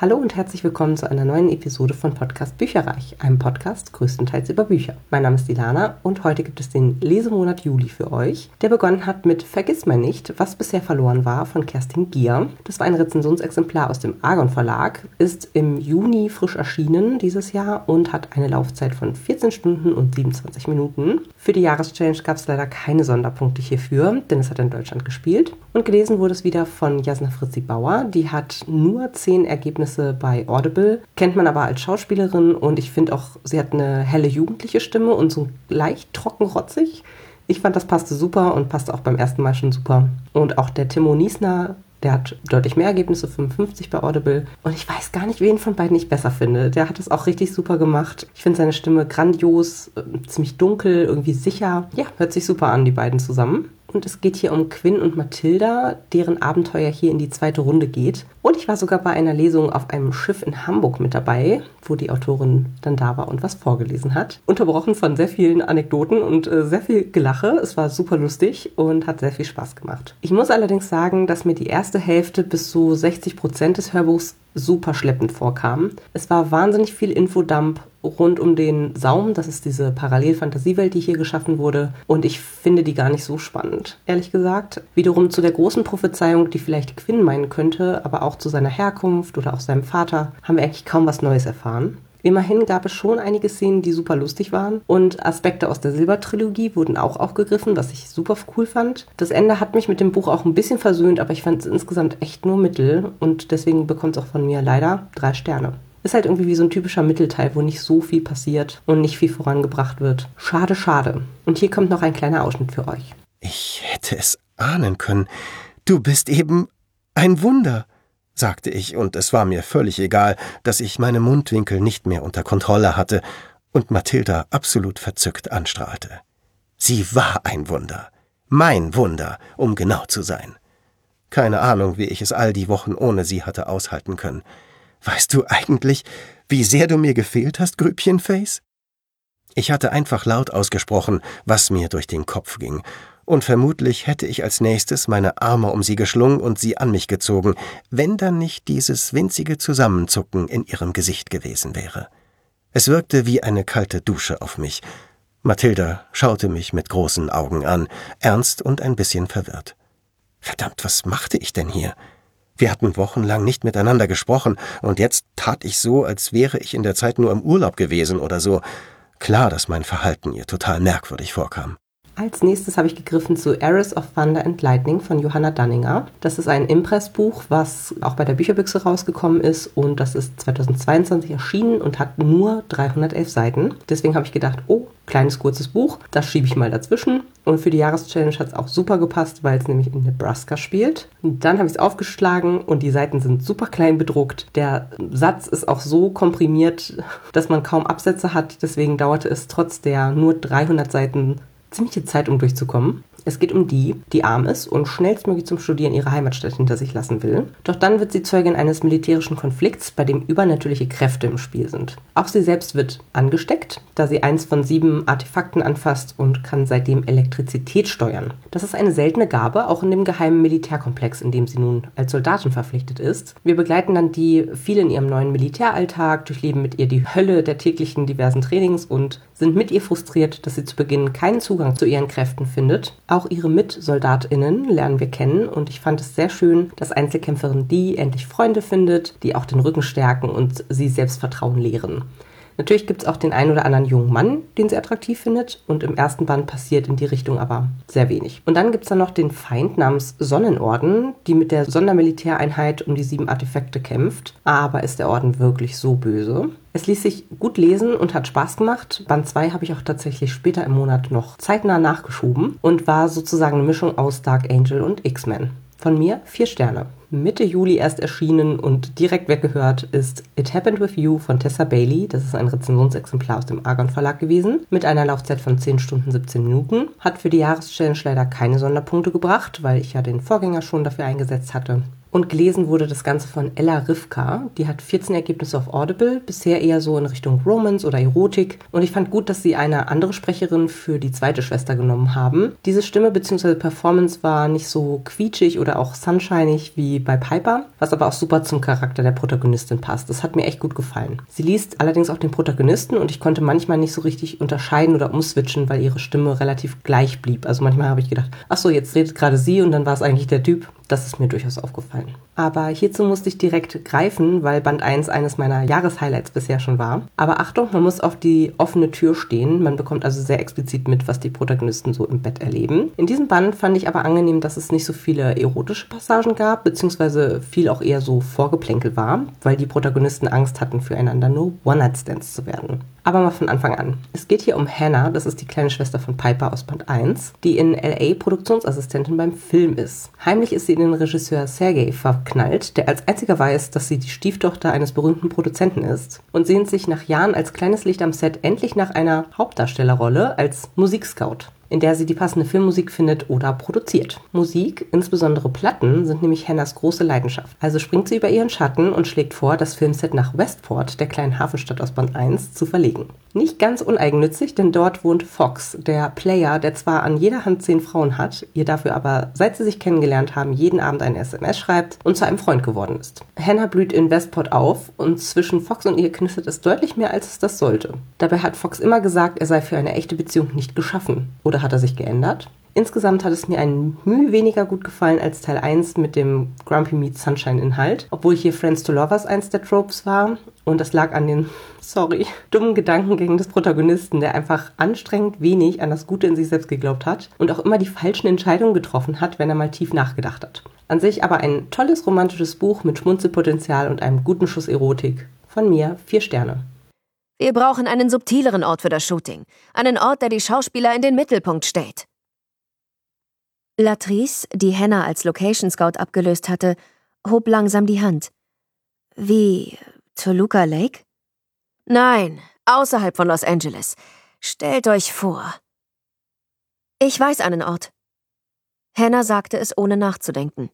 Hallo und herzlich willkommen zu einer neuen Episode von Podcast Bücherreich, einem Podcast größtenteils über Bücher. Mein Name ist Dilana und heute gibt es den Lesemonat Juli für euch, der begonnen hat mit Vergiss mal nicht, was bisher verloren war von Kerstin Gier. Das war ein Rezensionsexemplar aus dem Argon Verlag, ist im Juni frisch erschienen dieses Jahr und hat eine Laufzeit von 14 Stunden und 27 Minuten. Für die Jahreschallenge gab es leider keine Sonderpunkte hierfür, denn es hat in Deutschland gespielt. Und gelesen wurde es wieder von Jasna Fritzi Bauer, die hat nur 10 Ergebnisse Ergebnisse bei Audible. Kennt man aber als Schauspielerin und ich finde auch, sie hat eine helle jugendliche Stimme und so leicht trockenrotzig. Ich fand, das passte super und passte auch beim ersten Mal schon super. Und auch der Timo Niesner, der hat deutlich mehr Ergebnisse, 55 bei Audible. Und ich weiß gar nicht, wen von beiden ich besser finde. Der hat es auch richtig super gemacht. Ich finde seine Stimme grandios, äh, ziemlich dunkel, irgendwie sicher. Ja, hört sich super an, die beiden zusammen. Und es geht hier um Quinn und Mathilda, deren Abenteuer hier in die zweite Runde geht. Und ich war sogar bei einer Lesung auf einem Schiff in Hamburg mit dabei, wo die Autorin dann da war und was vorgelesen hat. Unterbrochen von sehr vielen Anekdoten und äh, sehr viel Gelache. Es war super lustig und hat sehr viel Spaß gemacht. Ich muss allerdings sagen, dass mir die erste Hälfte bis zu 60 Prozent des Hörbuchs super schleppend vorkam. Es war wahnsinnig viel Infodump rund um den Saum. Das ist diese Parallelfantasiewelt, die hier geschaffen wurde. Und ich finde die gar nicht so spannend, ehrlich gesagt. Wiederum zu der großen Prophezeiung, die vielleicht Quinn meinen könnte, aber auch zu seiner Herkunft oder auch seinem Vater, haben wir eigentlich kaum was Neues erfahren. Immerhin gab es schon einige Szenen, die super lustig waren und Aspekte aus der Silbertrilogie wurden auch aufgegriffen, was ich super cool fand. Das Ende hat mich mit dem Buch auch ein bisschen versöhnt, aber ich fand es insgesamt echt nur mittel und deswegen bekommt es auch von mir leider drei Sterne. Ist halt irgendwie wie so ein typischer Mittelteil, wo nicht so viel passiert und nicht viel vorangebracht wird. Schade, schade. Und hier kommt noch ein kleiner Ausschnitt für euch. Ich hätte es ahnen können. Du bist eben ein Wunder sagte ich, und es war mir völlig egal, dass ich meine Mundwinkel nicht mehr unter Kontrolle hatte und Mathilda absolut verzückt anstrahlte. Sie war ein Wunder. Mein Wunder, um genau zu sein. Keine Ahnung, wie ich es all die Wochen ohne sie hatte aushalten können. Weißt du eigentlich, wie sehr du mir gefehlt hast, Grübchenface? Ich hatte einfach laut ausgesprochen, was mir durch den Kopf ging, und vermutlich hätte ich als nächstes meine Arme um sie geschlungen und sie an mich gezogen, wenn dann nicht dieses winzige Zusammenzucken in ihrem Gesicht gewesen wäre. Es wirkte wie eine kalte Dusche auf mich. Mathilda schaute mich mit großen Augen an, ernst und ein bisschen verwirrt. Verdammt, was machte ich denn hier? Wir hatten wochenlang nicht miteinander gesprochen, und jetzt tat ich so, als wäre ich in der Zeit nur im Urlaub gewesen oder so. Klar, dass mein Verhalten ihr total merkwürdig vorkam. Als nächstes habe ich gegriffen zu Eris of Thunder and Lightning von Johanna Danninger. Das ist ein Impressbuch, was auch bei der Bücherbüchse rausgekommen ist und das ist 2022 erschienen und hat nur 311 Seiten. Deswegen habe ich gedacht, oh, kleines kurzes Buch, das schiebe ich mal dazwischen. Und für die Jahreschallenge hat es auch super gepasst, weil es nämlich in Nebraska spielt. Und dann habe ich es aufgeschlagen und die Seiten sind super klein bedruckt. Der Satz ist auch so komprimiert, dass man kaum Absätze hat. Deswegen dauerte es trotz der nur 300 Seiten ziemliche Zeit, um durchzukommen. Es geht um die, die arm ist und schnellstmöglich zum Studieren ihre Heimatstadt hinter sich lassen will. Doch dann wird sie Zeugin eines militärischen Konflikts, bei dem übernatürliche Kräfte im Spiel sind. Auch sie selbst wird angesteckt, da sie eins von sieben Artefakten anfasst und kann seitdem Elektrizität steuern. Das ist eine seltene Gabe, auch in dem geheimen Militärkomplex, in dem sie nun als Soldatin verpflichtet ist. Wir begleiten dann die viel in ihrem neuen Militäralltag, durchleben mit ihr die Hölle der täglichen diversen Trainings und sind mit ihr frustriert, dass sie zu Beginn keinen Zugang zu ihren Kräften findet. Auch ihre MitsoldatInnen lernen wir kennen und ich fand es sehr schön, dass Einzelkämpferin die endlich Freunde findet, die auch den Rücken stärken und sie Selbstvertrauen lehren. Natürlich gibt es auch den einen oder anderen jungen Mann, den sie attraktiv findet. Und im ersten Band passiert in die Richtung aber sehr wenig. Und dann gibt es dann noch den Feind namens Sonnenorden, die mit der Sondermilitäreinheit um die sieben Artefakte kämpft. Aber ist der Orden wirklich so böse? Es ließ sich gut lesen und hat Spaß gemacht. Band 2 habe ich auch tatsächlich später im Monat noch zeitnah nachgeschoben und war sozusagen eine Mischung aus Dark Angel und X-Men. Von mir vier Sterne. Mitte Juli erst erschienen und direkt weggehört ist It Happened With You von Tessa Bailey. Das ist ein Rezensionsexemplar aus dem Argon Verlag gewesen, mit einer Laufzeit von 10 Stunden 17 Minuten. Hat für die Jahreschallenge leider keine Sonderpunkte gebracht, weil ich ja den Vorgänger schon dafür eingesetzt hatte. Und gelesen wurde das Ganze von Ella Rivka. Die hat 14 Ergebnisse auf Audible, bisher eher so in Richtung Romance oder Erotik. Und ich fand gut, dass sie eine andere Sprecherin für die zweite Schwester genommen haben. Diese Stimme bzw. Performance war nicht so quietschig oder auch sunshinig wie bei Piper, was aber auch super zum Charakter der Protagonistin passt. Das hat mir echt gut gefallen. Sie liest allerdings auch den Protagonisten und ich konnte manchmal nicht so richtig unterscheiden oder umswitchen, weil ihre Stimme relativ gleich blieb. Also manchmal habe ich gedacht, ach so, jetzt redet gerade sie und dann war es eigentlich der Typ. Das ist mir durchaus aufgefallen. Aber hierzu musste ich direkt greifen, weil Band 1 eines meiner Jahreshighlights bisher schon war. Aber Achtung, man muss auf die offene Tür stehen. Man bekommt also sehr explizit mit, was die Protagonisten so im Bett erleben. In diesem Band fand ich aber angenehm, dass es nicht so viele erotische Passagen gab, beziehungsweise viel auch eher so Vorgeplänkel war, weil die Protagonisten Angst hatten, füreinander nur One-Night-Stands zu werden. Aber mal von Anfang an. Es geht hier um Hannah, das ist die kleine Schwester von Piper aus Band 1, die in LA Produktionsassistentin beim Film ist. Heimlich ist sie in den Regisseur Sergei verknallt, der als einziger weiß, dass sie die Stieftochter eines berühmten Produzenten ist und sehnt sich nach Jahren als kleines Licht am Set endlich nach einer Hauptdarstellerrolle als Musikscout in der sie die passende Filmmusik findet oder produziert. Musik, insbesondere Platten, sind nämlich Hannahs große Leidenschaft. Also springt sie über ihren Schatten und schlägt vor, das Filmset nach Westport, der kleinen Hafenstadt aus Band 1, zu verlegen. Nicht ganz uneigennützig, denn dort wohnt Fox, der Player, der zwar an jeder Hand zehn Frauen hat, ihr dafür aber, seit sie sich kennengelernt haben, jeden Abend ein SMS schreibt und zu einem Freund geworden ist. Hannah blüht in Westport auf und zwischen Fox und ihr knistert es deutlich mehr, als es das sollte. Dabei hat Fox immer gesagt, er sei für eine echte Beziehung nicht geschaffen. Oder hat er sich geändert? Insgesamt hat es mir ein Mühe weniger gut gefallen als Teil 1 mit dem Grumpy Meat Sunshine Inhalt, obwohl hier Friends to Lovers eins der Tropes war und das lag an den, sorry, dummen Gedankengängen des Protagonisten, der einfach anstrengend wenig an das Gute in sich selbst geglaubt hat und auch immer die falschen Entscheidungen getroffen hat, wenn er mal tief nachgedacht hat. An sich aber ein tolles romantisches Buch mit Schmunzelpotenzial und einem guten Schuss Erotik. Von mir vier Sterne. Wir brauchen einen subtileren Ort für das Shooting. Einen Ort, der die Schauspieler in den Mittelpunkt stellt. Latrice, die Hannah als Location Scout abgelöst hatte, hob langsam die Hand. Wie Toluca Lake? Nein, außerhalb von Los Angeles. Stellt euch vor. Ich weiß einen Ort. Hannah sagte es ohne nachzudenken.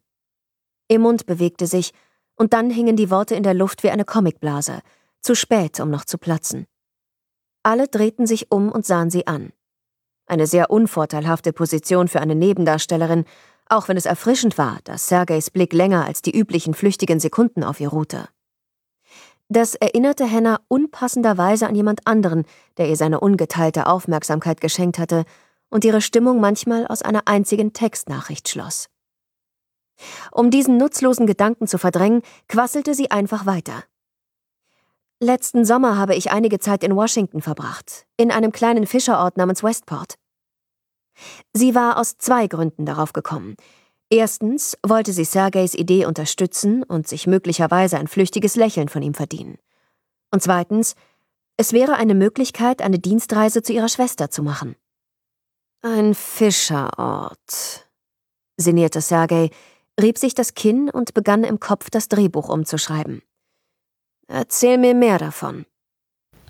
Ihr Mund bewegte sich, und dann hingen die Worte in der Luft wie eine Comicblase, zu spät, um noch zu platzen. Alle drehten sich um und sahen sie an. Eine sehr unvorteilhafte Position für eine Nebendarstellerin, auch wenn es erfrischend war, dass Sergeys Blick länger als die üblichen flüchtigen Sekunden auf ihr ruhte. Das erinnerte Hannah unpassenderweise an jemand anderen, der ihr seine ungeteilte Aufmerksamkeit geschenkt hatte und ihre Stimmung manchmal aus einer einzigen Textnachricht schloss. Um diesen nutzlosen Gedanken zu verdrängen, quasselte sie einfach weiter. Letzten Sommer habe ich einige Zeit in Washington verbracht, in einem kleinen Fischerort namens Westport. Sie war aus zwei Gründen darauf gekommen. Erstens wollte sie Sergeys Idee unterstützen und sich möglicherweise ein flüchtiges Lächeln von ihm verdienen. Und zweitens, es wäre eine Möglichkeit, eine Dienstreise zu ihrer Schwester zu machen. Ein Fischerort, sinnierte Sergei, rieb sich das Kinn und begann im Kopf das Drehbuch umzuschreiben. Erzähl mir mehr davon.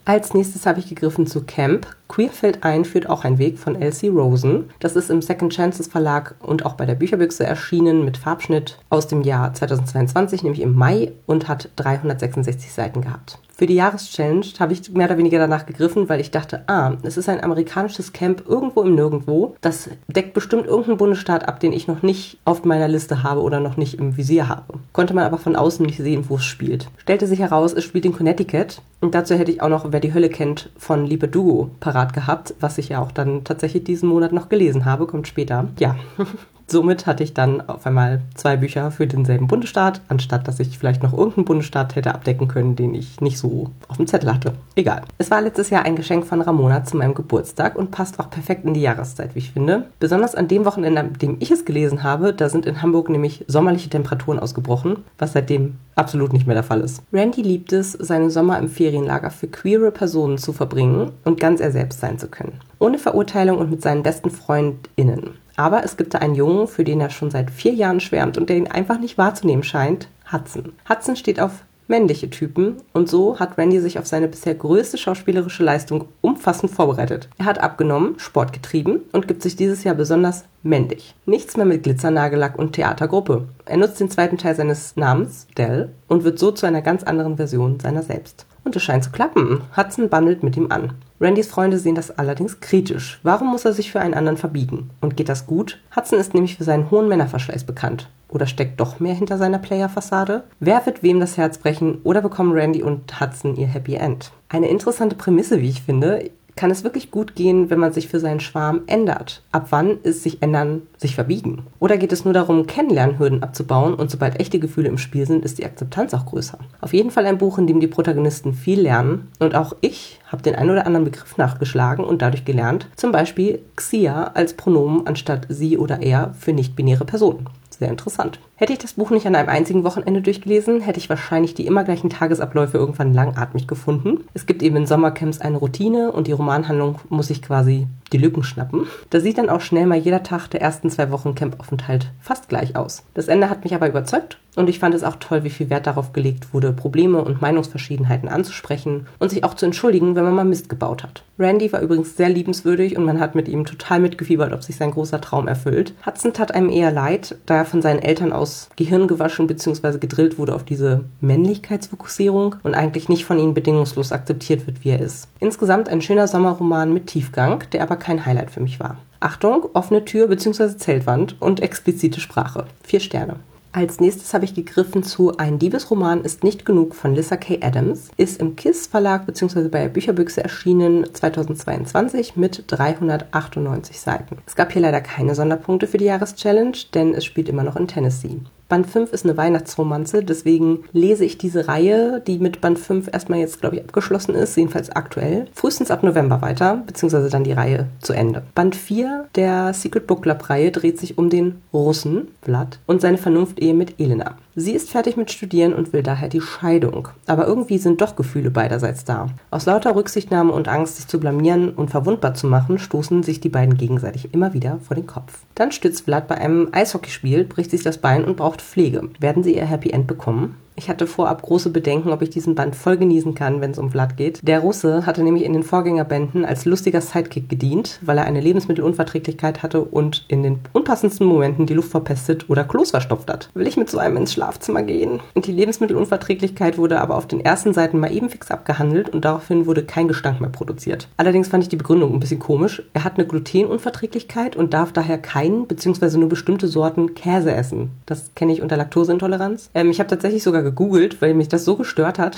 Als nächstes habe ich gegriffen zu Camp. Queerfeld ein führt auch ein Weg von Elsie Rosen. Das ist im Second Chances Verlag und auch bei der Bücherbüchse erschienen mit Farbschnitt aus dem Jahr 2022, nämlich im Mai und hat 366 Seiten gehabt. Für die Jahreschallenge habe ich mehr oder weniger danach gegriffen, weil ich dachte, ah, es ist ein amerikanisches Camp irgendwo im Nirgendwo. Das deckt bestimmt irgendeinen Bundesstaat ab, den ich noch nicht auf meiner Liste habe oder noch nicht im Visier habe. Konnte man aber von außen nicht sehen, wo es spielt. Stellte sich heraus, es spielt in Connecticut. Und dazu hätte ich auch noch Wer die Hölle kennt von Liebe Dugo parat gehabt, was ich ja auch dann tatsächlich diesen Monat noch gelesen habe, kommt später. Ja, Somit hatte ich dann auf einmal zwei Bücher für denselben Bundesstaat, anstatt dass ich vielleicht noch irgendeinen Bundesstaat hätte abdecken können, den ich nicht so auf dem Zettel hatte. Egal. Es war letztes Jahr ein Geschenk von Ramona zu meinem Geburtstag und passt auch perfekt in die Jahreszeit, wie ich finde. Besonders an dem Wochenende, an dem ich es gelesen habe, da sind in Hamburg nämlich sommerliche Temperaturen ausgebrochen, was seitdem absolut nicht mehr der Fall ist. Randy liebt es, seine Sommer im Ferienlager für queere Personen zu verbringen und ganz er selbst sein zu können. Ohne Verurteilung und mit seinen besten FreundInnen. Aber es gibt da einen Jungen, für den er schon seit vier Jahren schwärmt und der ihn einfach nicht wahrzunehmen scheint, Hudson. Hudson steht auf männliche Typen und so hat Randy sich auf seine bisher größte schauspielerische Leistung umfassend vorbereitet. Er hat abgenommen, Sport getrieben und gibt sich dieses Jahr besonders männlich. Nichts mehr mit Glitzernagellack und Theatergruppe. Er nutzt den zweiten Teil seines Namens, Dell, und wird so zu einer ganz anderen Version seiner selbst. Und es scheint zu klappen. Hudson bandelt mit ihm an. Randys Freunde sehen das allerdings kritisch. Warum muss er sich für einen anderen verbiegen? Und geht das gut? Hudson ist nämlich für seinen hohen Männerverschleiß bekannt. Oder steckt doch mehr hinter seiner Player-Fassade? Wer wird wem das Herz brechen oder bekommen Randy und Hudson ihr Happy End? Eine interessante Prämisse, wie ich finde kann es wirklich gut gehen, wenn man sich für seinen Schwarm ändert? Ab wann ist sich ändern sich verbiegen? Oder geht es nur darum, Kennenlernhürden abzubauen und sobald echte Gefühle im Spiel sind, ist die Akzeptanz auch größer? Auf jeden Fall ein Buch, in dem die Protagonisten viel lernen und auch ich habe den ein oder anderen Begriff nachgeschlagen und dadurch gelernt, zum Beispiel Xia als Pronomen anstatt sie oder er für nicht-binäre Personen. Sehr interessant. Hätte ich das Buch nicht an einem einzigen Wochenende durchgelesen, hätte ich wahrscheinlich die immer gleichen Tagesabläufe irgendwann langatmig gefunden. Es gibt eben in Sommercamps eine Routine und die Romanhandlung muss ich quasi die Lücken schnappen. Da sieht dann auch schnell mal jeder Tag der ersten zwei Wochen Campaufenthalt fast gleich aus. Das Ende hat mich aber überzeugt und ich fand es auch toll, wie viel Wert darauf gelegt wurde, Probleme und Meinungsverschiedenheiten anzusprechen und sich auch zu entschuldigen, wenn man mal Mist gebaut hat. Randy war übrigens sehr liebenswürdig und man hat mit ihm total mitgefiebert, ob sich sein großer Traum erfüllt. Hudson tat einem eher leid, da er von seinen Eltern aus aus Gehirn gewaschen bzw. gedrillt wurde auf diese Männlichkeitsfokussierung und eigentlich nicht von ihnen bedingungslos akzeptiert wird, wie er ist. Insgesamt ein schöner Sommerroman mit Tiefgang, der aber kein Highlight für mich war. Achtung, offene Tür bzw. Zeltwand und explizite Sprache. Vier Sterne. Als nächstes habe ich gegriffen zu Ein Liebesroman ist nicht genug von Lissa K. Adams. Ist im KISS Verlag bzw. bei Bücherbüchse erschienen 2022 mit 398 Seiten. Es gab hier leider keine Sonderpunkte für die Jahreschallenge, denn es spielt immer noch in Tennessee. Band 5 ist eine Weihnachtsromanze, deswegen lese ich diese Reihe, die mit Band 5 erstmal jetzt, glaube ich, abgeschlossen ist, jedenfalls aktuell, frühestens ab November weiter, beziehungsweise dann die Reihe zu Ende. Band 4 der Secret Book Club Reihe dreht sich um den Russen, Vlad, und seine Vernunftehe mit Elena. Sie ist fertig mit Studieren und will daher die Scheidung. Aber irgendwie sind doch Gefühle beiderseits da. Aus lauter Rücksichtnahme und Angst, sich zu blamieren und verwundbar zu machen, stoßen sich die beiden gegenseitig immer wieder vor den Kopf. Dann stützt Vlad bei einem Eishockeyspiel, bricht sich das Bein und braucht Pflege. Werden sie ihr Happy End bekommen? Ich hatte vorab große Bedenken, ob ich diesen Band voll genießen kann, wenn es um Vlad geht. Der Russe hatte nämlich in den Vorgängerbänden als lustiger Sidekick gedient, weil er eine Lebensmittelunverträglichkeit hatte und in den unpassendsten Momenten die Luft verpestet oder Klos verstopft hat. Will ich mit so einem ins Schlafzimmer gehen? Und die Lebensmittelunverträglichkeit wurde aber auf den ersten Seiten mal eben fix abgehandelt und daraufhin wurde kein Gestank mehr produziert. Allerdings fand ich die Begründung ein bisschen komisch. Er hat eine Glutenunverträglichkeit und darf daher keinen bzw. nur bestimmte Sorten Käse essen. Das kenne ich unter Laktoseintoleranz. Ähm, ich habe tatsächlich sogar gegoogelt, weil mich das so gestört hat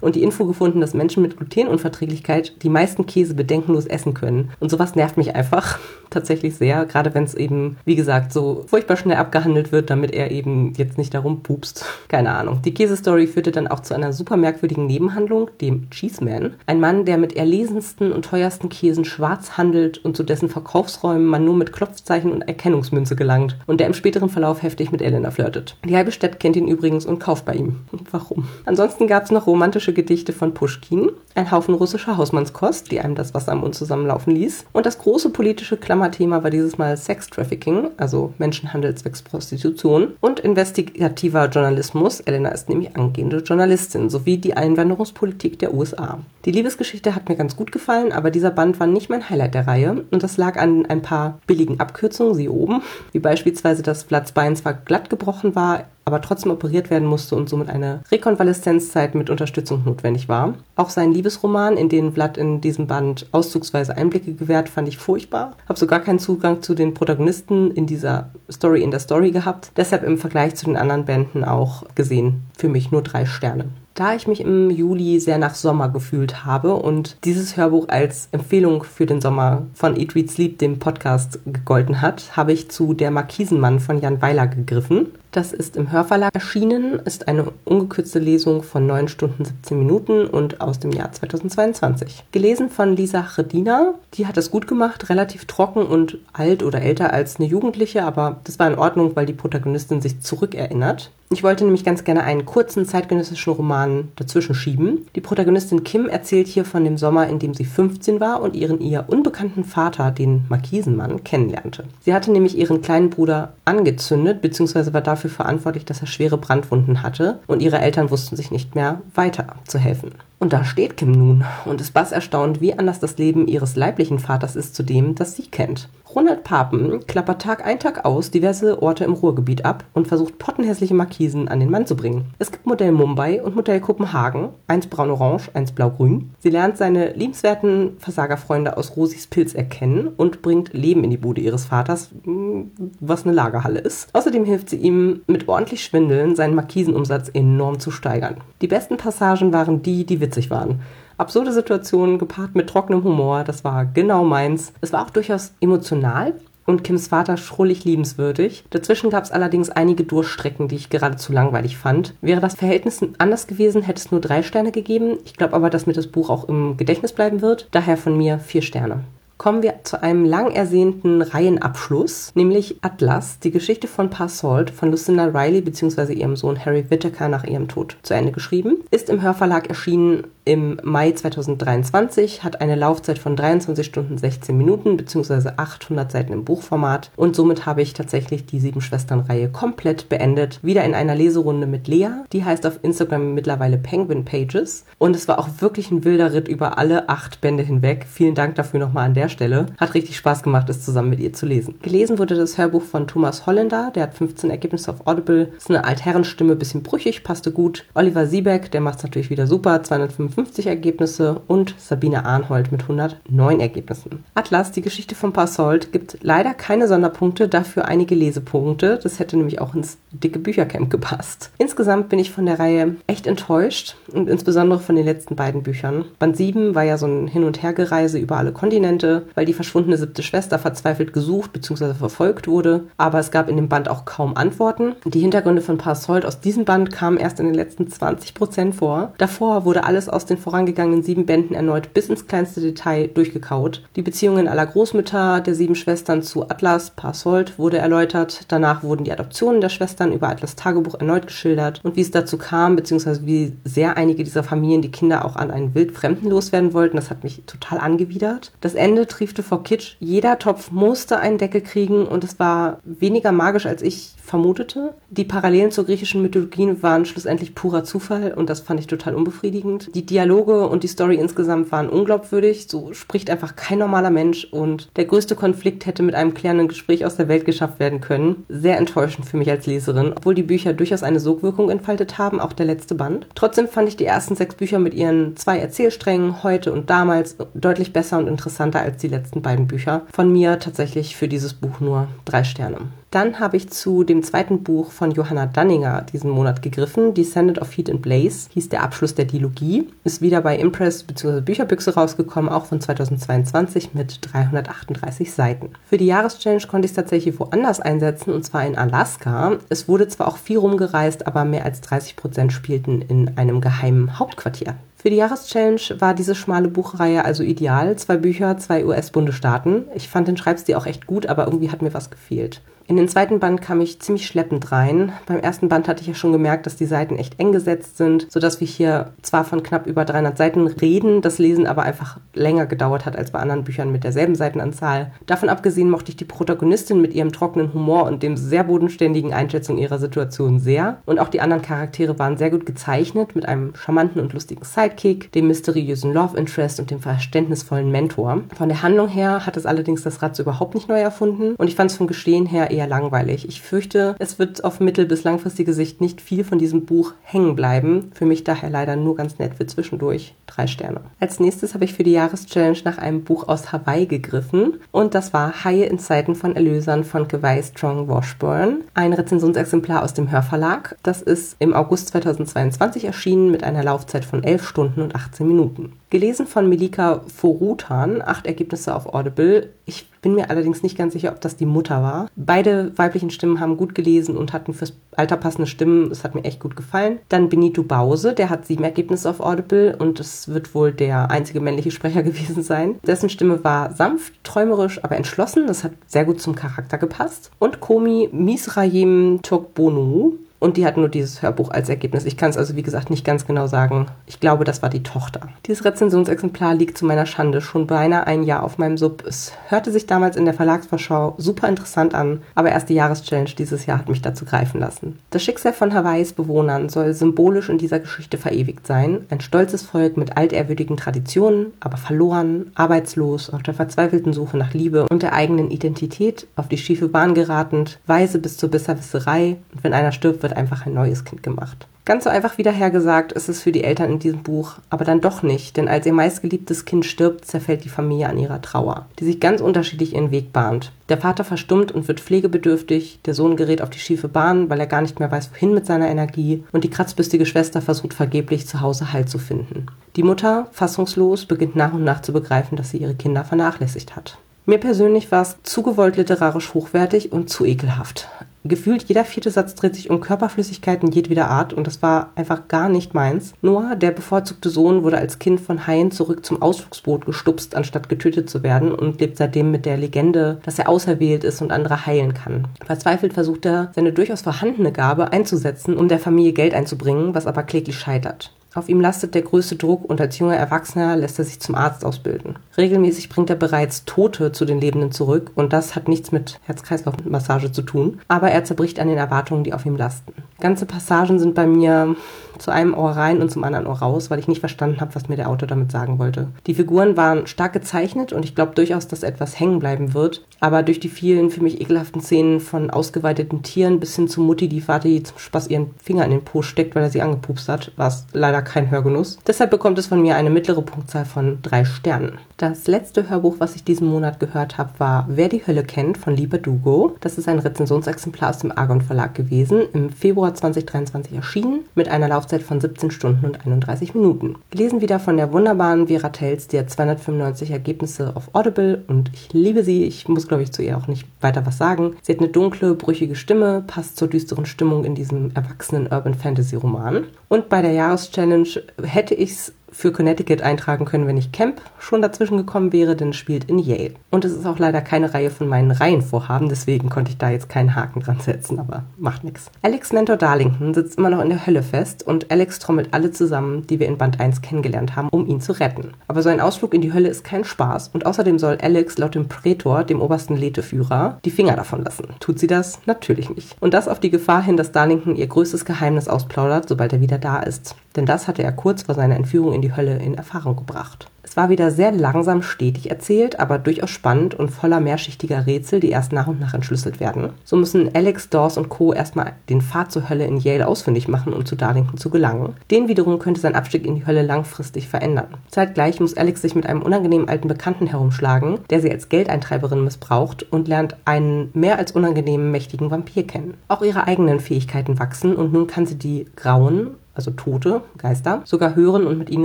und die Info gefunden, dass Menschen mit Glutenunverträglichkeit die meisten Käse bedenkenlos essen können. Und sowas nervt mich einfach tatsächlich sehr, gerade wenn es eben, wie gesagt, so furchtbar schnell abgehandelt wird, damit er eben jetzt nicht darum pupst. Keine Ahnung. Die Käsestory führte dann auch zu einer super merkwürdigen Nebenhandlung, dem Cheeseman. Ein Mann, der mit erlesensten und teuersten Käsen schwarz handelt und zu dessen Verkaufsräumen man nur mit Klopfzeichen und Erkennungsmünze gelangt und der im späteren Verlauf heftig mit Elena flirtet. Die halbe Stadt kennt ihn übrigens und kauft bei ihm. Warum? Ansonsten gab es noch romantische Gedichte von Pushkin, ein Haufen russischer Hausmannskost, die einem das Wasser am Mund zusammenlaufen ließ und das große politische Klammer Klammerthema war dieses Mal Sex Trafficking, also Menschenhandel zwecks Prostitution und investigativer Journalismus. Elena ist nämlich angehende Journalistin, sowie die Einwanderungspolitik der USA. Die Liebesgeschichte hat mir ganz gut gefallen, aber dieser Band war nicht mein Highlight der Reihe und das lag an ein paar billigen Abkürzungen, sie oben, wie beispielsweise, dass Vlads Bein zwar glatt gebrochen war, aber trotzdem operiert werden musste und somit eine Rekonvaleszenzzeit mit Unterstützung notwendig war. Auch sein Liebesroman, in den Vlad in diesem Band auszugsweise Einblicke gewährt, fand ich furchtbar. Habe so gar keinen Zugang zu den Protagonisten in dieser Story in der Story gehabt. Deshalb im Vergleich zu den anderen Bänden auch gesehen für mich nur drei Sterne. Da ich mich im Juli sehr nach Sommer gefühlt habe und dieses Hörbuch als Empfehlung für den Sommer von Eat, Read, Sleep, dem Podcast, gegolten hat, habe ich zu Der Markisenmann von Jan Weiler gegriffen. Das ist im Hörverlag erschienen, ist eine ungekürzte Lesung von 9 Stunden 17 Minuten und aus dem Jahr 2022. Gelesen von Lisa Redina. Die hat es gut gemacht, relativ trocken und alt oder älter als eine Jugendliche, aber das war in Ordnung, weil die Protagonistin sich zurückerinnert. Ich wollte nämlich ganz gerne einen kurzen zeitgenössischen Roman dazwischen schieben. Die Protagonistin Kim erzählt hier von dem Sommer, in dem sie 15 war und ihren ihr unbekannten Vater, den Markisenmann, kennenlernte. Sie hatte nämlich ihren kleinen Bruder angezündet, beziehungsweise war dafür dafür verantwortlich, dass er schwere Brandwunden hatte und ihre Eltern wussten sich nicht mehr weiter zu helfen. Und da steht Kim nun und ist bass erstaunt, wie anders das Leben ihres leiblichen Vaters ist zu dem, das sie kennt. Ronald Papen klappert Tag ein Tag aus diverse Orte im Ruhrgebiet ab und versucht pottenhässliche Markisen an den Mann zu bringen. Es gibt Modell Mumbai und Modell Kopenhagen, eins braun-orange, eins blau-grün. Sie lernt seine liebenswerten Versagerfreunde aus Rosis Pilz erkennen und bringt Leben in die Bude ihres Vaters, hm, was eine Lagerhalle ist. Außerdem hilft sie ihm mit ordentlich Schwindeln seinen Markisenumsatz enorm zu steigern. Die besten Passagen waren die, die witzig waren. Absurde Situationen gepaart mit trockenem Humor, das war genau meins. Es war auch durchaus emotional und Kims Vater schrullig liebenswürdig. Dazwischen gab es allerdings einige Durchstrecken, die ich geradezu langweilig fand. Wäre das Verhältnis anders gewesen, hätte es nur drei Sterne gegeben. Ich glaube aber, dass mir das Buch auch im Gedächtnis bleiben wird. Daher von mir vier Sterne kommen wir zu einem lang ersehnten Reihenabschluss, nämlich Atlas, die Geschichte von Parsault von Lucinda Riley bzw. ihrem Sohn Harry Whittaker nach ihrem Tod zu Ende geschrieben, ist im Hörverlag erschienen im Mai 2023, hat eine Laufzeit von 23 Stunden 16 Minuten bzw. 800 Seiten im Buchformat und somit habe ich tatsächlich die Sieben Schwestern Reihe komplett beendet, wieder in einer Leserunde mit Lea, die heißt auf Instagram mittlerweile Penguin Pages und es war auch wirklich ein wilder Ritt über alle acht Bände hinweg. Vielen Dank dafür nochmal an der Stelle. Hat richtig Spaß gemacht, es zusammen mit ihr zu lesen. Gelesen wurde das Hörbuch von Thomas Holländer, der hat 15 Ergebnisse auf Audible, ist eine Altherrenstimme, bisschen brüchig, passte gut. Oliver Siebeck, der macht es natürlich wieder super, 255 150 Ergebnisse und Sabine Arnhold mit 109 Ergebnissen. Atlas, die Geschichte von Parsold, gibt leider keine Sonderpunkte, dafür einige Lesepunkte. Das hätte nämlich auch ins dicke Büchercamp gepasst. Insgesamt bin ich von der Reihe echt enttäuscht und insbesondere von den letzten beiden Büchern. Band 7 war ja so ein Hin- und Hergereise über alle Kontinente, weil die verschwundene siebte Schwester verzweifelt gesucht bzw. verfolgt wurde. Aber es gab in dem Band auch kaum Antworten. Die Hintergründe von Parsold aus diesem Band kamen erst in den letzten 20 Prozent vor. Davor wurde alles aus den vorangegangenen sieben Bänden erneut bis ins kleinste Detail durchgekaut. Die Beziehungen aller Großmütter der sieben Schwestern zu Atlas, Parsold, wurde erläutert. Danach wurden die Adoptionen der Schwestern über Atlas Tagebuch erneut geschildert und wie es dazu kam, beziehungsweise wie sehr einige dieser Familien die Kinder auch an einen Wildfremden loswerden wollten. Das hat mich total angewidert. Das Ende triefte vor Kitsch. Jeder Topf musste einen Deckel kriegen und es war weniger magisch, als ich vermutete. Die Parallelen zur griechischen Mythologie waren schlussendlich purer Zufall und das fand ich total unbefriedigend. Die Dialoge und die Story insgesamt waren unglaubwürdig. So spricht einfach kein normaler Mensch und der größte Konflikt hätte mit einem klärenden Gespräch aus der Welt geschafft werden können. Sehr enttäuschend für mich als Leserin, obwohl die Bücher durchaus eine Sogwirkung entfaltet haben, auch der letzte Band. Trotzdem fand ich die ersten sechs Bücher mit ihren zwei Erzählsträngen heute und damals deutlich besser und interessanter als die letzten beiden Bücher. Von mir tatsächlich für dieses Buch nur drei Sterne. Dann habe ich zu dem zweiten Buch von Johanna Danninger diesen Monat gegriffen. Descendant of Heat and Blaze hieß der Abschluss der Dilogie. Ist wieder bei Impress bzw. Bücherbüchse rausgekommen, auch von 2022 mit 338 Seiten. Für die Jahreschallenge konnte ich es tatsächlich woanders einsetzen und zwar in Alaska. Es wurde zwar auch viel rumgereist, aber mehr als 30 Prozent spielten in einem geheimen Hauptquartier. Für die Jahreschallenge war diese schmale Buchreihe also ideal. Zwei Bücher, zwei US-Bundesstaaten. Ich fand den Schreibstil auch echt gut, aber irgendwie hat mir was gefehlt. In den zweiten Band kam ich ziemlich schleppend rein. Beim ersten Band hatte ich ja schon gemerkt, dass die Seiten echt eng gesetzt sind, sodass wir hier zwar von knapp über 300 Seiten reden, das Lesen aber einfach länger gedauert hat als bei anderen Büchern mit derselben Seitenanzahl. Davon abgesehen mochte ich die Protagonistin mit ihrem trockenen Humor und dem sehr bodenständigen Einschätzung ihrer Situation sehr. Und auch die anderen Charaktere waren sehr gut gezeichnet mit einem charmanten und lustigen Sidekick, dem mysteriösen Love Interest und dem verständnisvollen Mentor. Von der Handlung her hat es allerdings das Rad so überhaupt nicht neu erfunden und ich fand es vom Geschehen her eher eher langweilig. Ich fürchte, es wird auf mittel- bis langfristige Sicht nicht viel von diesem Buch hängen bleiben. Für mich daher leider nur ganz nett für zwischendurch. Drei Sterne. Als nächstes habe ich für die Jahreschallenge nach einem Buch aus Hawaii gegriffen und das war Haie in Zeiten von Erlösern von Gewei Strong Washburn. Ein Rezensionsexemplar aus dem Hörverlag. Das ist im August 2022 erschienen mit einer Laufzeit von 11 Stunden und 18 Minuten. Gelesen von Melika Forutan, acht Ergebnisse auf Audible. Ich bin mir allerdings nicht ganz sicher, ob das die Mutter war. Beide weiblichen Stimmen haben gut gelesen und hatten fürs Alter passende Stimmen. Das hat mir echt gut gefallen. Dann Benito Bause, der hat sieben Ergebnisse auf Audible und es wird wohl der einzige männliche Sprecher gewesen sein. Dessen Stimme war sanft, träumerisch, aber entschlossen. Das hat sehr gut zum Charakter gepasst. Und Komi Misrayim Tokbono und die hat nur dieses Hörbuch als Ergebnis. Ich kann es also, wie gesagt, nicht ganz genau sagen. Ich glaube, das war die Tochter. Dieses Rezensionsexemplar liegt zu meiner Schande schon beinahe ein Jahr auf meinem Sub. Es hörte sich damals in der Verlagsvorschau super interessant an, aber erst die Jahreschallenge dieses Jahr hat mich dazu greifen lassen. Das Schicksal von Hawaiis Bewohnern soll symbolisch in dieser Geschichte verewigt sein. Ein stolzes Volk mit altehrwürdigen Traditionen, aber verloren, arbeitslos, auf der verzweifelten Suche nach Liebe und der eigenen Identität, auf die schiefe Bahn geratend, weise bis zur Besserwisserei und wenn einer stirbt, wird einfach ein neues Kind gemacht. Ganz so einfach wiederhergesagt ist es für die Eltern in diesem Buch, aber dann doch nicht, denn als ihr meistgeliebtes Kind stirbt, zerfällt die Familie an ihrer Trauer, die sich ganz unterschiedlich ihren Weg bahnt. Der Vater verstummt und wird pflegebedürftig, der Sohn gerät auf die schiefe Bahn, weil er gar nicht mehr weiß, wohin mit seiner Energie, und die kratzbüstige Schwester versucht vergeblich zu Hause Halt zu finden. Die Mutter, fassungslos, beginnt nach und nach zu begreifen, dass sie ihre Kinder vernachlässigt hat. Mir persönlich war es zu gewollt literarisch hochwertig und zu ekelhaft. Gefühlt jeder vierte Satz dreht sich um Körperflüssigkeiten jedweder Art und das war einfach gar nicht meins. Noah, der bevorzugte Sohn, wurde als Kind von Haien zurück zum Ausflugsboot gestupst, anstatt getötet zu werden und lebt seitdem mit der Legende, dass er auserwählt ist und andere heilen kann. Verzweifelt versucht er, seine durchaus vorhandene Gabe einzusetzen, um der Familie Geld einzubringen, was aber kläglich scheitert. Auf ihm lastet der größte Druck und als junger Erwachsener lässt er sich zum Arzt ausbilden. Regelmäßig bringt er bereits Tote zu den Lebenden zurück und das hat nichts mit Herz-Kreislauf-Massage zu tun, aber er zerbricht an den Erwartungen, die auf ihm lasten. Ganze Passagen sind bei mir zu einem Ohr rein und zum anderen Ohr raus, weil ich nicht verstanden habe, was mir der Autor damit sagen wollte. Die Figuren waren stark gezeichnet und ich glaube durchaus, dass etwas hängen bleiben wird, aber durch die vielen für mich ekelhaften Szenen von ausgeweiteten Tieren bis hin zu Mutti, die Vati zum Spaß ihren Finger in den Po steckt, weil er sie angepupst hat, war es leider kein Hörgenuss. Deshalb bekommt es von mir eine mittlere Punktzahl von drei Sternen. Das letzte Hörbuch, was ich diesen Monat gehört habe, war Wer die Hölle kennt von Lieber Dugo. Das ist ein Rezensionsexemplar aus dem Argon Verlag gewesen, im Februar 2023 erschienen, mit einer Laufzeit von 17 Stunden und 31 Minuten. Gelesen wieder von der wunderbaren Vera Tels, die hat 295 Ergebnisse auf Audible und ich liebe sie. Ich muss, glaube ich, zu ihr auch nicht weiter was sagen. Sie hat eine dunkle, brüchige Stimme, passt zur düsteren Stimmung in diesem erwachsenen Urban Fantasy Roman. Und bei der Jahreschallenge hätte ich es für Connecticut eintragen können, wenn ich Camp schon dazwischen gekommen wäre, denn spielt in Yale. Und es ist auch leider keine Reihe von meinen Reihenvorhaben, deswegen konnte ich da jetzt keinen Haken dran setzen, aber macht nichts. Alex Mentor Darlington sitzt immer noch in der Hölle fest und Alex trommelt alle zusammen, die wir in Band 1 kennengelernt haben, um ihn zu retten. Aber so ein Ausflug in die Hölle ist kein Spaß und außerdem soll Alex laut dem Prätor, dem obersten Leteführer, die Finger davon lassen. Tut sie das? Natürlich nicht. Und das auf die Gefahr hin, dass Darlington ihr größtes Geheimnis ausplaudert, sobald er wieder da ist. Denn das hatte er kurz vor seiner Entführung in die Hölle in Erfahrung gebracht. Es war wieder sehr langsam stetig erzählt, aber durchaus spannend und voller mehrschichtiger Rätsel, die erst nach und nach entschlüsselt werden. So müssen Alex, Dawes und Co. erstmal den Pfad zur Hölle in Yale ausfindig machen, um zu Darlington zu gelangen. Den wiederum könnte sein Abstieg in die Hölle langfristig verändern. Zeitgleich muss Alex sich mit einem unangenehmen alten Bekannten herumschlagen, der sie als Geldeintreiberin missbraucht und lernt einen mehr als unangenehmen mächtigen Vampir kennen. Auch ihre eigenen Fähigkeiten wachsen und nun kann sie die grauen, also Tote, Geister, sogar hören und mit ihnen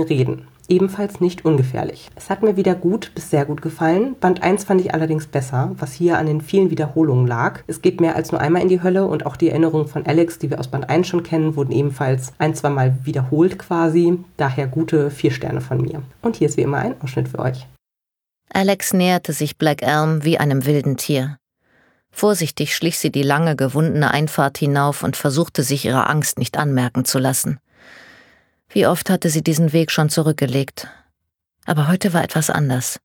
reden ebenfalls nicht ungefährlich. Es hat mir wieder gut bis sehr gut gefallen. Band 1 fand ich allerdings besser, was hier an den vielen Wiederholungen lag. Es geht mehr als nur einmal in die Hölle und auch die Erinnerungen von Alex, die wir aus Band 1 schon kennen, wurden ebenfalls ein, zwei Mal wiederholt quasi. Daher gute vier Sterne von mir. Und hier ist wie immer ein Ausschnitt für euch. Alex näherte sich Black Elm wie einem wilden Tier. Vorsichtig schlich sie die lange, gewundene Einfahrt hinauf und versuchte sich ihrer Angst nicht anmerken zu lassen. Wie oft hatte sie diesen Weg schon zurückgelegt. Aber heute war etwas anders.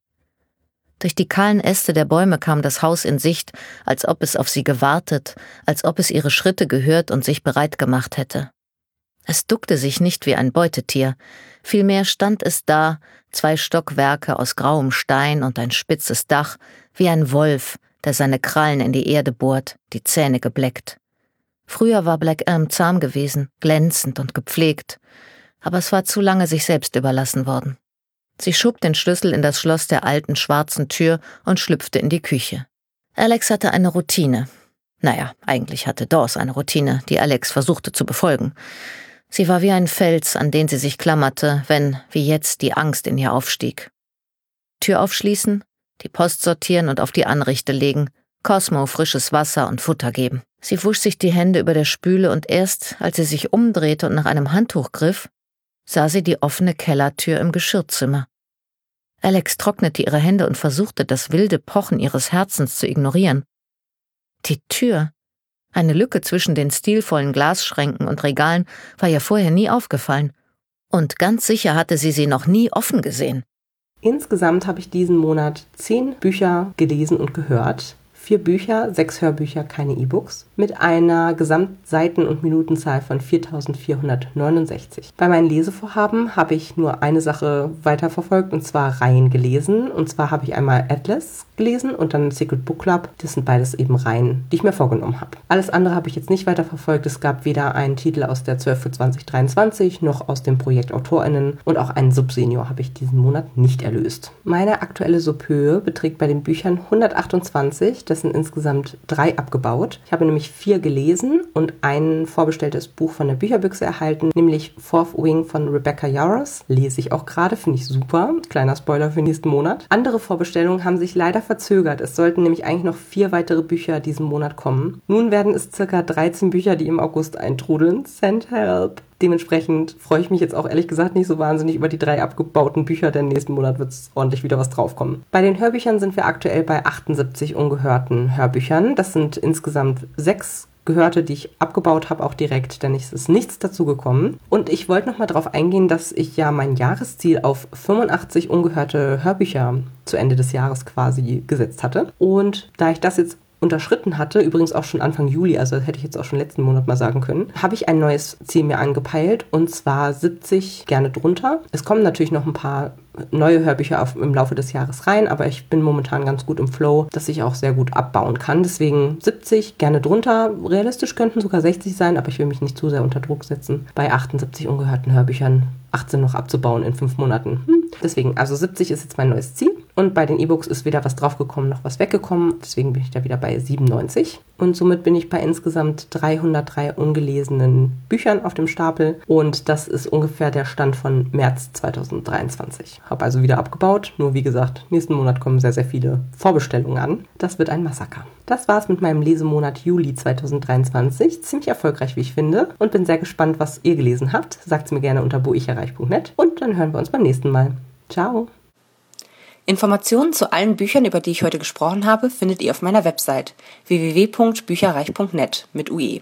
Durch die kahlen Äste der Bäume kam das Haus in Sicht, als ob es auf sie gewartet, als ob es ihre Schritte gehört und sich bereit gemacht hätte. Es duckte sich nicht wie ein Beutetier, vielmehr stand es da, zwei Stockwerke aus grauem Stein und ein spitzes Dach, wie ein Wolf, der seine Krallen in die Erde bohrt, die Zähne gebleckt. Früher war Black Elm zahm gewesen, glänzend und gepflegt, aber es war zu lange sich selbst überlassen worden. Sie schob den Schlüssel in das Schloss der alten schwarzen Tür und schlüpfte in die Küche. Alex hatte eine Routine. Naja, eigentlich hatte Dawes eine Routine, die Alex versuchte zu befolgen. Sie war wie ein Fels, an den sie sich klammerte, wenn, wie jetzt, die Angst in ihr aufstieg. Tür aufschließen, die Post sortieren und auf die Anrichte legen, Cosmo frisches Wasser und Futter geben. Sie wusch sich die Hände über der Spüle und erst, als sie sich umdrehte und nach einem Handtuch griff, sah sie die offene Kellertür im Geschirrzimmer. Alex trocknete ihre Hände und versuchte, das wilde Pochen ihres Herzens zu ignorieren. Die Tür, Eine Lücke zwischen den stilvollen Glasschränken und Regalen war ihr vorher nie aufgefallen. Und ganz sicher hatte sie sie noch nie offen gesehen. Insgesamt habe ich diesen Monat zehn Bücher gelesen und gehört vier Bücher, sechs Hörbücher, keine E-Books, mit einer Gesamtseiten- und Minutenzahl von 4469. Bei meinen Lesevorhaben habe ich nur eine Sache weiterverfolgt und zwar Reihen gelesen. Und zwar habe ich einmal Atlas gelesen und dann Secret Book Club. Das sind beides eben Reihen, die ich mir vorgenommen habe. Alles andere habe ich jetzt nicht weiterverfolgt. Es gab weder einen Titel aus der 12 für 2023 noch aus dem Projekt AutorInnen und auch einen Subsenior habe ich diesen Monat nicht erlöst. Meine aktuelle Subhöhe beträgt bei den Büchern 128. Das sind insgesamt drei abgebaut. Ich habe nämlich vier gelesen und ein vorbestelltes Buch von der Bücherbüchse erhalten, nämlich Fourth Wing von Rebecca Yaros. Lese ich auch gerade, finde ich super. Kleiner Spoiler für nächsten Monat. Andere Vorbestellungen haben sich leider verzögert. Es sollten nämlich eigentlich noch vier weitere Bücher diesen Monat kommen. Nun werden es circa 13 Bücher, die im August eintrudeln. Send help. Dementsprechend freue ich mich jetzt auch ehrlich gesagt nicht so wahnsinnig über die drei abgebauten Bücher, denn nächsten Monat wird es ordentlich wieder was draufkommen. Bei den Hörbüchern sind wir aktuell bei 78 ungehörten Hörbüchern. Das sind insgesamt sechs Gehörte, die ich abgebaut habe, auch direkt, denn es ist nichts dazu gekommen. Und ich wollte nochmal darauf eingehen, dass ich ja mein Jahresziel auf 85 ungehörte Hörbücher zu Ende des Jahres quasi gesetzt hatte. Und da ich das jetzt unterschritten hatte, übrigens auch schon Anfang Juli, also hätte ich jetzt auch schon letzten Monat mal sagen können, habe ich ein neues Ziel mir angepeilt und zwar 70 gerne drunter. Es kommen natürlich noch ein paar neue Hörbücher auf, im Laufe des Jahres rein, aber ich bin momentan ganz gut im Flow, dass ich auch sehr gut abbauen kann. Deswegen 70 gerne drunter. Realistisch könnten sogar 60 sein, aber ich will mich nicht zu sehr unter Druck setzen. Bei 78 ungehörten Hörbüchern 18 noch abzubauen in fünf Monaten. Hm. Deswegen, also 70 ist jetzt mein neues Ziel. Und bei den E-Books ist weder was draufgekommen noch was weggekommen. Deswegen bin ich da wieder bei 97. Und somit bin ich bei insgesamt 303 ungelesenen Büchern auf dem Stapel. Und das ist ungefähr der Stand von März 2023. Habe also wieder abgebaut. Nur wie gesagt, nächsten Monat kommen sehr, sehr viele Vorbestellungen an. Das wird ein Massaker. Das war's mit meinem Lesemonat Juli 2023. Ziemlich erfolgreich, wie ich finde. Und bin sehr gespannt, was ihr gelesen habt. Sagt's mir gerne unter boicherreich.net. Und dann hören wir uns beim nächsten Mal. Ciao. Informationen zu allen Büchern, über die ich heute gesprochen habe, findet ihr auf meiner Website www.bücherreich.net mit UE.